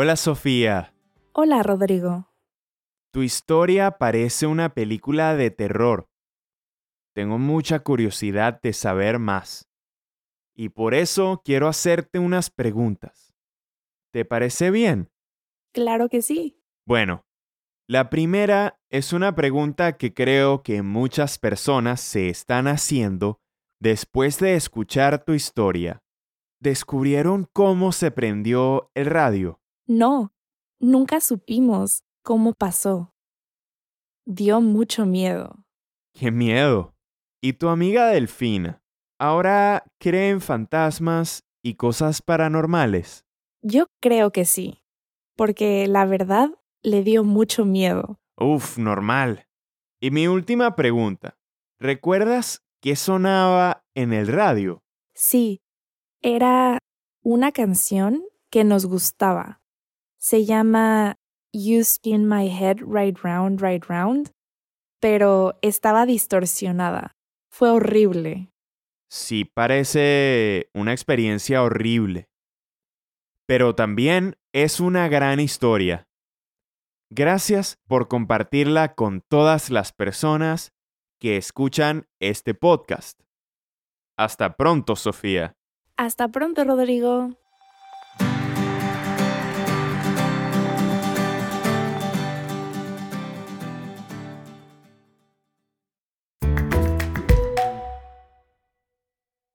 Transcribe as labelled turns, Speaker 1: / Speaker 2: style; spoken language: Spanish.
Speaker 1: Hola Sofía,
Speaker 2: Hola, Rodrigo.
Speaker 1: tu historia parece una película de terror. Tengo mucha curiosidad de saber más. Y por eso quiero hacerte unas preguntas. ¿Te parece bien?
Speaker 2: Claro que sí.
Speaker 1: Bueno, la primera es una pregunta que creo que muchas personas se están haciendo después de escuchar tu historia. ¿Descubrieron cómo se prendió el radio?
Speaker 2: No, nunca supimos cómo pasó. Dio mucho miedo.
Speaker 1: ¡Qué miedo! ¿Y tu amiga Delfina? ¿Ahora cree en fantasmas y cosas paranormales?
Speaker 2: Yo creo que sí, porque la verdad le dio mucho miedo.
Speaker 1: Uf, normal. Y mi última pregunta. ¿Recuerdas qué sonaba en el radio?
Speaker 2: Sí, era una canción que nos gustaba. Se llama You Spin My Head Right Round, Right Round, pero estaba distorsionada. Fue horrible.
Speaker 1: Sí, parece una experiencia horrible. Pero también es una gran historia. Gracias por compartirla con todas las personas que escuchan este podcast. Hasta pronto, Sofía.
Speaker 2: Hasta pronto, Rodrigo.